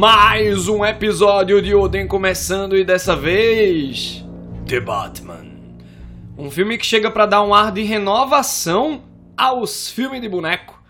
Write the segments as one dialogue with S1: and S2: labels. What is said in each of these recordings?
S1: Mais um episódio de Oden começando e dessa vez. The Batman. Um filme que chega para dar um ar de renovação aos filmes de boneco.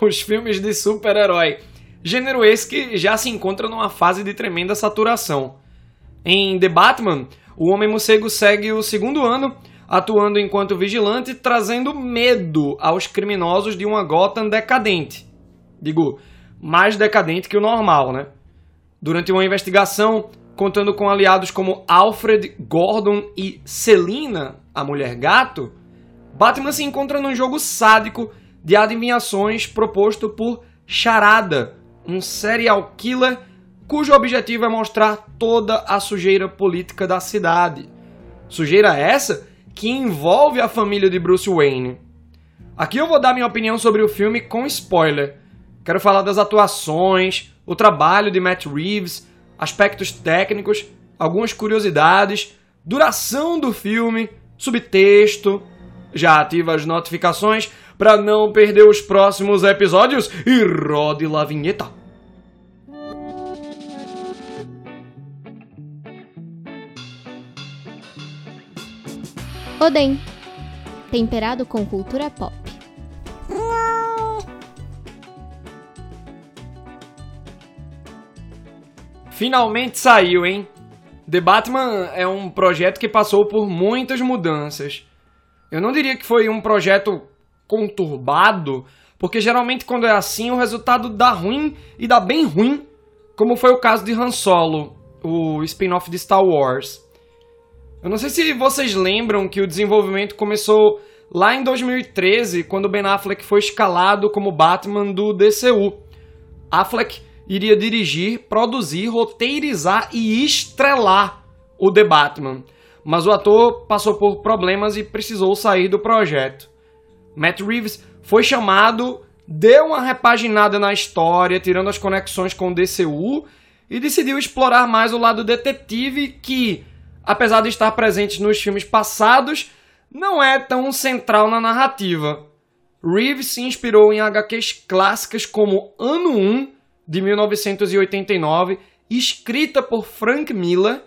S1: Os filmes de super-herói. Gênero esse que já se encontra numa fase de tremenda saturação. Em The Batman, o Homem-Morcego segue o segundo ano atuando enquanto vigilante, trazendo medo aos criminosos de uma Gotham decadente. Digo, mais decadente que o normal, né? Durante uma investigação, contando com aliados como Alfred, Gordon e Selina, a mulher gato, Batman se encontra num jogo sádico de adivinhações proposto por Charada, um serial killer cujo objetivo é mostrar toda a sujeira política da cidade. Sujeira essa que envolve a família de Bruce Wayne. Aqui eu vou dar minha opinião sobre o filme com spoiler. Quero falar das atuações, o trabalho de Matt Reeves, aspectos técnicos, algumas curiosidades, duração do filme, subtexto. Já ativa as notificações para não perder os próximos episódios e rode lá a vinheta.
S2: Oden. Temperado com cultura pop.
S1: Finalmente saiu, hein? The Batman é um projeto que passou por muitas mudanças. Eu não diria que foi um projeto conturbado, porque geralmente quando é assim o resultado dá ruim e dá bem ruim, como foi o caso de Han Solo, o spin-off de Star Wars. Eu não sei se vocês lembram que o desenvolvimento começou lá em 2013, quando Ben Affleck foi escalado como Batman do DCU. Affleck iria dirigir, produzir, roteirizar e estrelar o The Batman, mas o ator passou por problemas e precisou sair do projeto. Matt Reeves foi chamado, deu uma repaginada na história, tirando as conexões com o DCU e decidiu explorar mais o lado detetive que apesar de estar presente nos filmes passados, não é tão central na narrativa. Reeves se inspirou em HQs clássicas como Ano 1, de 1989, escrita por Frank Miller,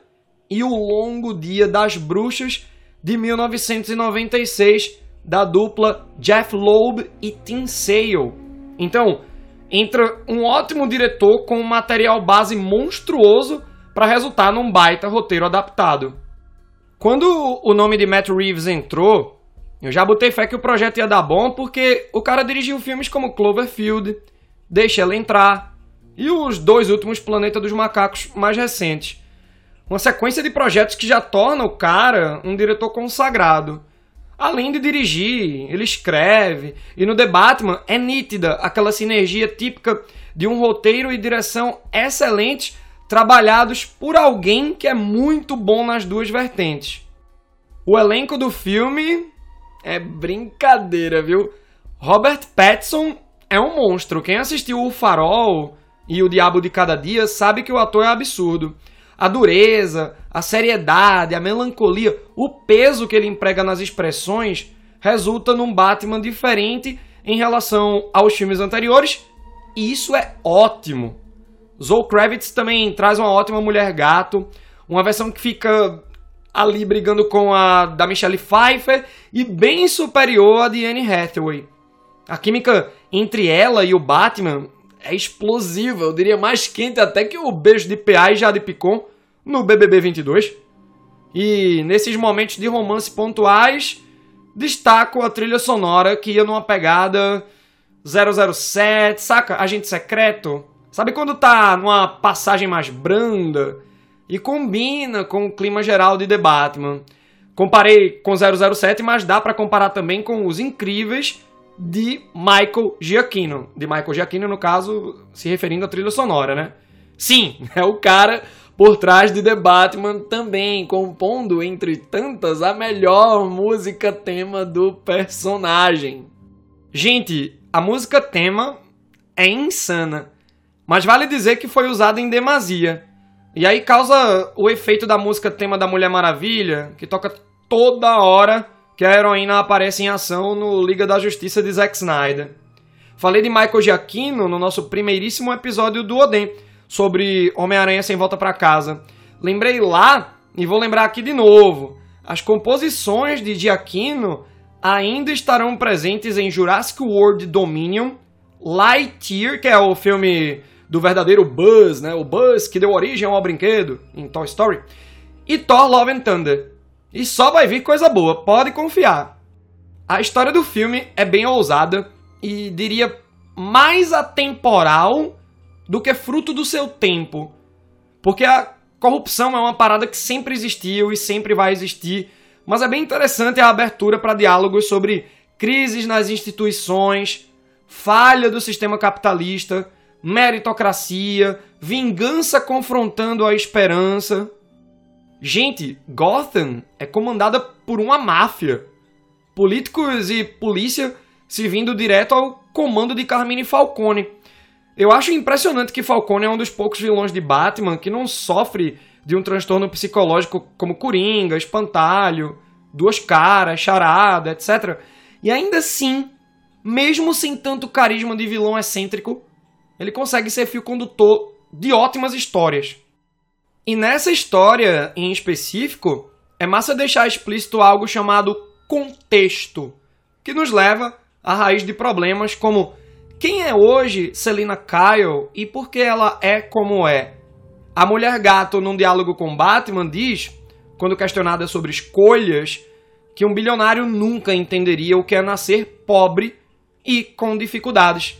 S1: e O Longo Dia das Bruxas, de 1996, da dupla Jeff Loeb e Tim Sale. Então, entra um ótimo diretor com um material base monstruoso para resultar num baita roteiro adaptado. Quando o nome de Matt Reeves entrou, eu já botei fé que o projeto ia dar bom porque o cara dirigiu filmes como Cloverfield, Deixa Ela Entrar e os dois últimos Planeta dos Macacos mais recentes. Uma sequência de projetos que já torna o cara um diretor consagrado. Além de dirigir, ele escreve, e no The Batman é nítida aquela sinergia típica de um roteiro e direção excelentes trabalhados por alguém que é muito bom nas duas vertentes. O elenco do filme é brincadeira, viu? Robert Pattinson é um monstro. Quem assistiu O Farol e O Diabo de Cada Dia sabe que o ator é absurdo. A dureza, a seriedade, a melancolia, o peso que ele emprega nas expressões resulta num Batman diferente em relação aos filmes anteriores, e isso é ótimo. Zoe Kravitz também traz uma ótima mulher gato, uma versão que fica ali brigando com a da Michelle Pfeiffer e bem superior à de Anne Hathaway. A química entre ela e o Batman é explosiva, eu diria mais quente até que o beijo de PA e Jade Picon no BBB 22. E nesses momentos de romance pontuais, destaco a trilha sonora que ia numa pegada 007, saca? Agente secreto, Sabe quando tá numa passagem mais branda e combina com o clima geral de The Batman? Comparei com 007, mas dá para comparar também com Os Incríveis de Michael Giacchino. De Michael Giacchino, no caso, se referindo à trilha sonora, né? Sim, é o cara por trás de The Batman também, compondo, entre tantas, a melhor música tema do personagem. Gente, a música tema é insana mas vale dizer que foi usada em demasia. E aí causa o efeito da música tema da Mulher Maravilha, que toca toda hora que a heroína aparece em ação no Liga da Justiça de Zack Snyder. Falei de Michael Giacchino no nosso primeiríssimo episódio do Oden, sobre Homem-Aranha sem volta para casa. Lembrei lá e vou lembrar aqui de novo. As composições de Giacchino ainda estarão presentes em Jurassic World Dominion, Lightyear, que é o filme do verdadeiro Buzz, né? O Buzz que deu origem ao brinquedo em Toy Story, e Thor Love and Thunder. E só vai vir coisa boa, pode confiar. A história do filme é bem ousada e diria mais atemporal do que fruto do seu tempo. Porque a corrupção é uma parada que sempre existiu e sempre vai existir, mas é bem interessante a abertura para diálogos sobre crises nas instituições, falha do sistema capitalista, meritocracia, vingança confrontando a esperança. Gente, Gotham é comandada por uma máfia. Políticos e polícia se vindo direto ao comando de Carmine Falcone. Eu acho impressionante que Falcone é um dos poucos vilões de Batman que não sofre de um transtorno psicológico como Coringa, Espantalho, Duas Caras, Charada, etc. E ainda assim, mesmo sem tanto carisma de vilão excêntrico, ele consegue ser fio condutor de ótimas histórias. E nessa história em específico, é massa deixar explícito algo chamado contexto, que nos leva à raiz de problemas como quem é hoje Selina Kyle e por que ela é como é. A mulher gato, num diálogo com Batman, diz, quando questionada sobre escolhas, que um bilionário nunca entenderia o que é nascer pobre e com dificuldades.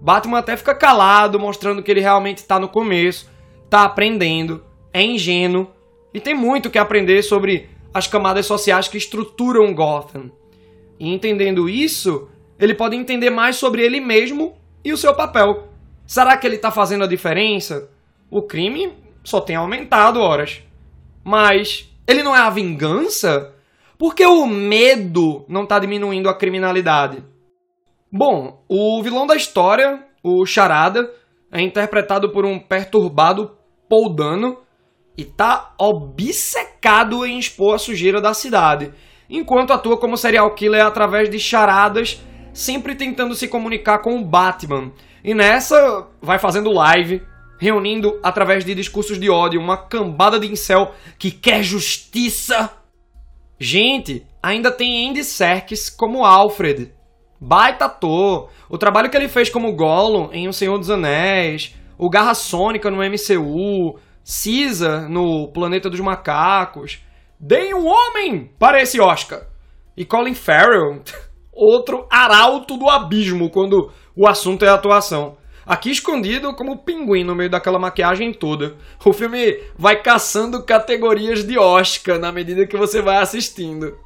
S1: Batman até fica calado, mostrando que ele realmente está no começo, está aprendendo, é ingênuo e tem muito que aprender sobre as camadas sociais que estruturam Gotham. E entendendo isso, ele pode entender mais sobre ele mesmo e o seu papel. Será que ele está fazendo a diferença? O crime só tem aumentado horas. Mas ele não é a vingança? Por que o medo não está diminuindo a criminalidade? Bom, o vilão da história, o Charada, é interpretado por um perturbado Paul Dano e tá obcecado em expor a sujeira da cidade, enquanto atua como serial killer através de charadas, sempre tentando se comunicar com o Batman. E nessa, vai fazendo live, reunindo através de discursos de ódio uma cambada de incel que quer justiça. Gente, ainda tem Andy Serkis como Alfred, Baita ator. O trabalho que ele fez como Gollum em O Senhor dos Anéis, o Garra Sônica no MCU, Caesar no Planeta dos Macacos. Deem um homem para esse Oscar. E Colin Farrell, outro arauto do abismo quando o assunto é atuação. Aqui escondido como pinguim no meio daquela maquiagem toda. O filme vai caçando categorias de Oscar na medida que você vai assistindo.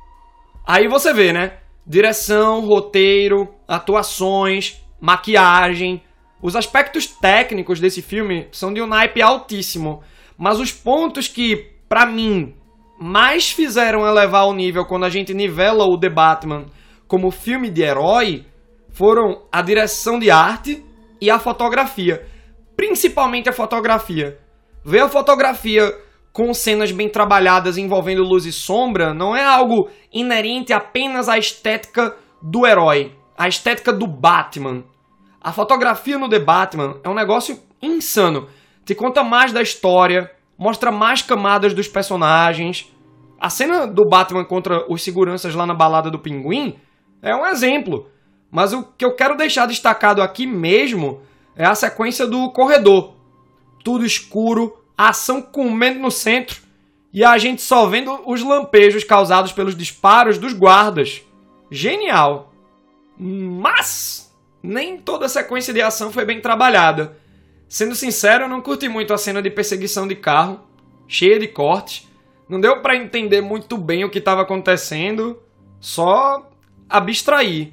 S1: Aí você vê, né? direção, roteiro, atuações, maquiagem. Os aspectos técnicos desse filme são de um naipe altíssimo, mas os pontos que, para mim, mais fizeram elevar o nível quando a gente nivela o The Batman como filme de herói foram a direção de arte e a fotografia. Principalmente a fotografia. Ver a fotografia com cenas bem trabalhadas envolvendo luz e sombra não é algo inerente apenas à estética do herói, à estética do Batman. A fotografia no The Batman é um negócio insano. Te conta mais da história, mostra mais camadas dos personagens. A cena do Batman contra os seguranças lá na balada do Pinguim é um exemplo. Mas o que eu quero deixar destacado aqui mesmo é a sequência do corredor. Tudo escuro, ação comendo no centro e a gente só vendo os lampejos causados pelos disparos dos guardas. Genial! Mas nem toda a sequência de ação foi bem trabalhada. Sendo sincero, eu não curti muito a cena de perseguição de carro, cheia de cortes. Não deu para entender muito bem o que estava acontecendo, só abstrair.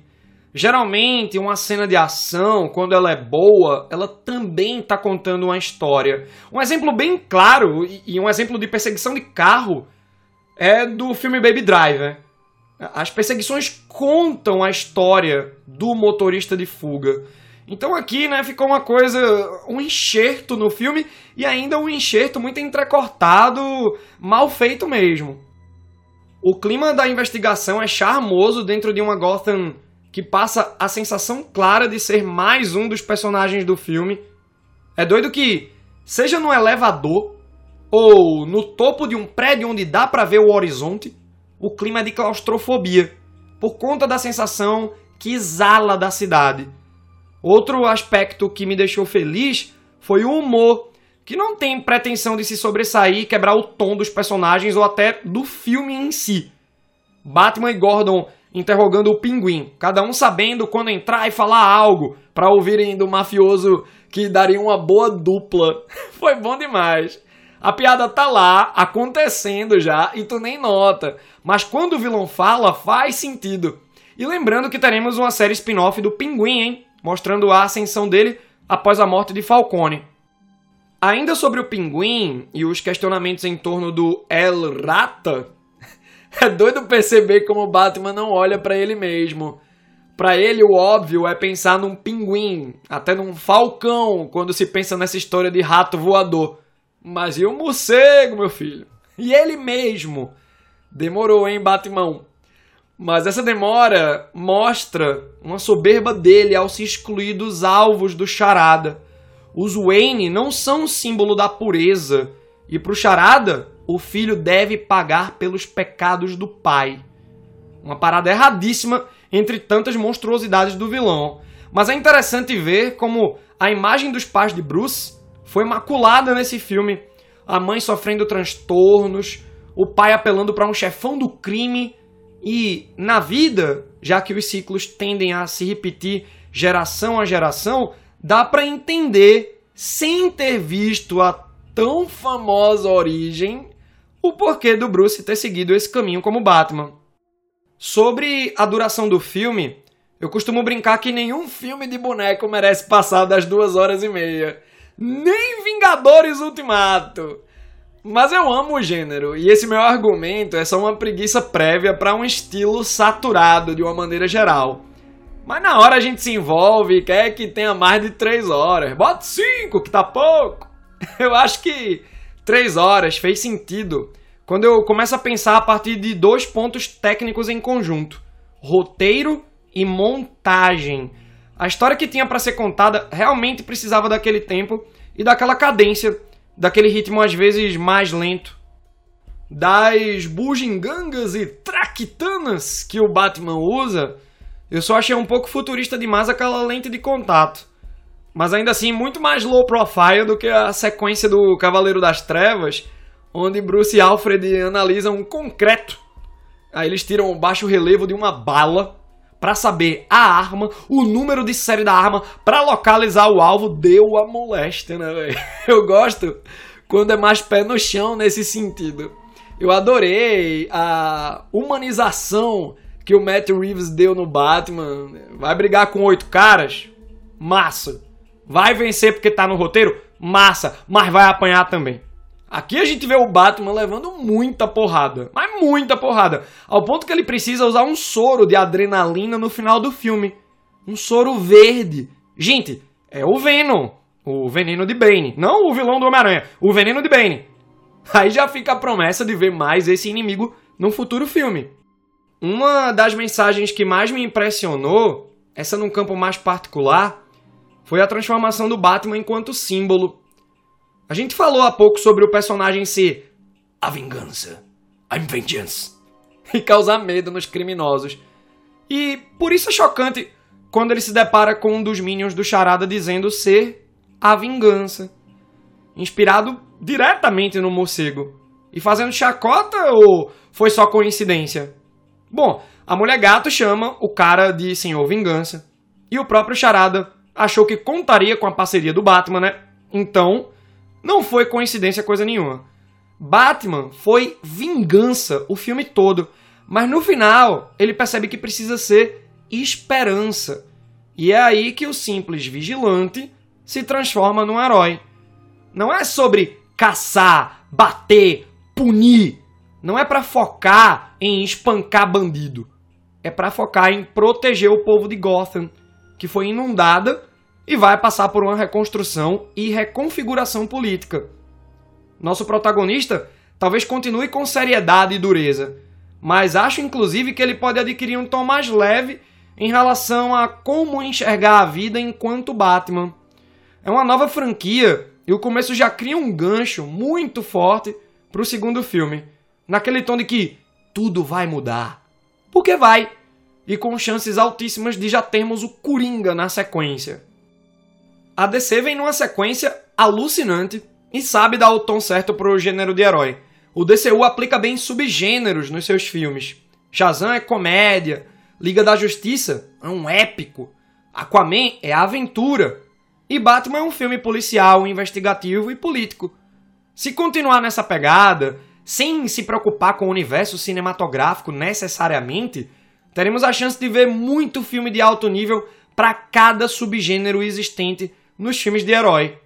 S1: Geralmente, uma cena de ação, quando ela é boa, ela também está contando uma história. Um exemplo bem claro e um exemplo de perseguição de carro é do filme Baby Driver. As perseguições contam a história do motorista de fuga. Então aqui, né, ficou uma coisa, um enxerto no filme e ainda um enxerto muito entrecortado, mal feito mesmo. O clima da investigação é charmoso dentro de uma Gotham que passa a sensação clara de ser mais um dos personagens do filme. É doido que seja no elevador ou no topo de um prédio onde dá para ver o horizonte, o clima é de claustrofobia, por conta da sensação que exala da cidade. Outro aspecto que me deixou feliz foi o humor, que não tem pretensão de se sobressair quebrar o tom dos personagens ou até do filme em si. Batman e Gordon interrogando o pinguim, cada um sabendo quando entrar e falar algo, para ouvirem do mafioso que daria uma boa dupla. Foi bom demais. A piada tá lá, acontecendo já, e tu nem nota. Mas quando o vilão fala, faz sentido. E lembrando que teremos uma série spin-off do Pinguim, hein? Mostrando a ascensão dele após a morte de Falcone. Ainda sobre o Pinguim e os questionamentos em torno do El Rata, é doido perceber como o Batman não olha para ele mesmo. Para ele, o óbvio é pensar num pinguim, até num falcão, quando se pensa nessa história de rato voador. Mas e o morcego, meu filho? E ele mesmo? Demorou, hein, Batman? Mas essa demora mostra uma soberba dele ao se excluir dos alvos do charada. Os Wayne não são símbolo da pureza. E pro charada, o filho deve pagar pelos pecados do pai. Uma parada erradíssima entre tantas monstruosidades do vilão. Mas é interessante ver como a imagem dos pais de Bruce foi maculada nesse filme. A mãe sofrendo transtornos, o pai apelando para um chefão do crime e na vida, já que os ciclos tendem a se repetir geração a geração, dá para entender sem ter visto a tão famosa origem o porquê do Bruce ter seguido esse caminho como Batman. Sobre a duração do filme, eu costumo brincar que nenhum filme de boneco merece passar das duas horas e meia. Nem Vingadores Ultimato. Mas eu amo o gênero, e esse meu argumento é só uma preguiça prévia para um estilo saturado de uma maneira geral. Mas na hora a gente se envolve e quer que tenha mais de três horas. Bota cinco, que tá pouco. Eu acho que três horas fez sentido quando eu começo a pensar a partir de dois pontos técnicos em conjunto: roteiro e montagem. A história que tinha para ser contada realmente precisava daquele tempo e daquela cadência, daquele ritmo às vezes mais lento. Das bugigangas e traquitanas que o Batman usa, eu só achei um pouco futurista demais aquela lente de contato. Mas ainda assim, muito mais low profile do que a sequência do Cavaleiro das Trevas, onde Bruce e Alfred analisam um concreto. Aí eles tiram o baixo relevo de uma bala para saber a arma, o número de série da arma, para localizar o alvo. Deu a moléstia, né, velho? Eu gosto quando é mais pé no chão nesse sentido. Eu adorei a humanização que o Matt Reeves deu no Batman. Vai brigar com oito caras? Massa. Vai vencer porque tá no roteiro? Massa. Mas vai apanhar também. Aqui a gente vê o Batman levando muita porrada, mas muita porrada, ao ponto que ele precisa usar um soro de adrenalina no final do filme. Um soro verde. Gente, é o Venom, o veneno de Bane, não o vilão do Homem-Aranha, o veneno de Bane. Aí já fica a promessa de ver mais esse inimigo num futuro filme. Uma das mensagens que mais me impressionou, essa num campo mais particular, foi a transformação do Batman enquanto símbolo a gente falou há pouco sobre o personagem ser a vingança, I'm vengeance, e causar medo nos criminosos. E por isso é chocante quando ele se depara com um dos minions do Charada dizendo ser a vingança, inspirado diretamente no morcego. E fazendo chacota ou foi só coincidência? Bom, a mulher gato chama o cara de Senhor Vingança. E o próprio Charada achou que contaria com a parceria do Batman, né? Então, não foi coincidência coisa nenhuma. Batman foi vingança o filme todo, mas no final ele percebe que precisa ser esperança. E é aí que o simples vigilante se transforma num herói. Não é sobre caçar, bater, punir. Não é para focar em espancar bandido. É para focar em proteger o povo de Gotham, que foi inundada e vai passar por uma reconstrução e reconfiguração política. Nosso protagonista talvez continue com seriedade e dureza, mas acho inclusive que ele pode adquirir um tom mais leve em relação a como enxergar a vida enquanto Batman. É uma nova franquia E o começo já cria um gancho muito forte pro segundo filme. Naquele tom de que tudo vai mudar. Porque vai. E com chances altíssimas de já termos o Coringa na sequência. A DC vem numa sequência alucinante e sabe dar o tom certo pro gênero de herói. O DCU aplica bem subgêneros nos seus filmes. Shazam é comédia, Liga da Justiça é um épico, Aquaman é aventura e Batman é um filme policial, investigativo e político. Se continuar nessa pegada, sem se preocupar com o universo cinematográfico necessariamente, teremos a chance de ver muito filme de alto nível para cada subgênero existente nos filmes de herói.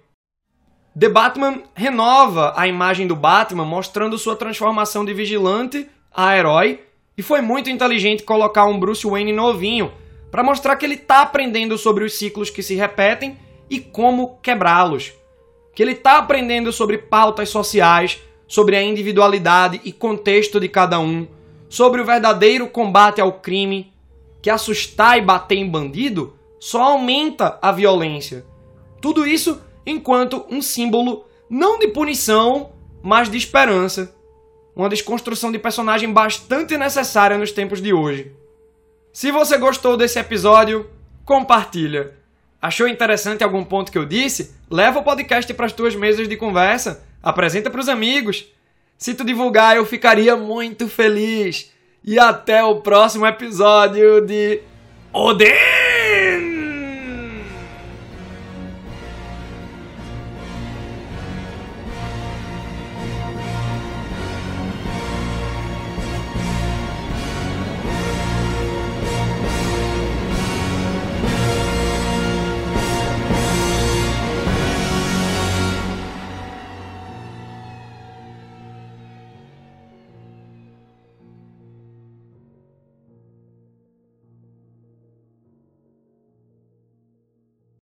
S1: The Batman renova a imagem do Batman, mostrando sua transformação de vigilante a herói, e foi muito inteligente colocar um Bruce Wayne novinho para mostrar que ele está aprendendo sobre os ciclos que se repetem e como quebrá-los. Que ele está aprendendo sobre pautas sociais, sobre a individualidade e contexto de cada um, sobre o verdadeiro combate ao crime, que assustar e bater em bandido só aumenta a violência tudo isso enquanto um símbolo não de punição, mas de esperança. Uma desconstrução de personagem bastante necessária nos tempos de hoje. Se você gostou desse episódio, compartilha. Achou interessante algum ponto que eu disse? Leva o podcast para as tuas mesas de conversa, apresenta para os amigos. Se tu divulgar, eu ficaria muito feliz. E até o próximo episódio de Odeio!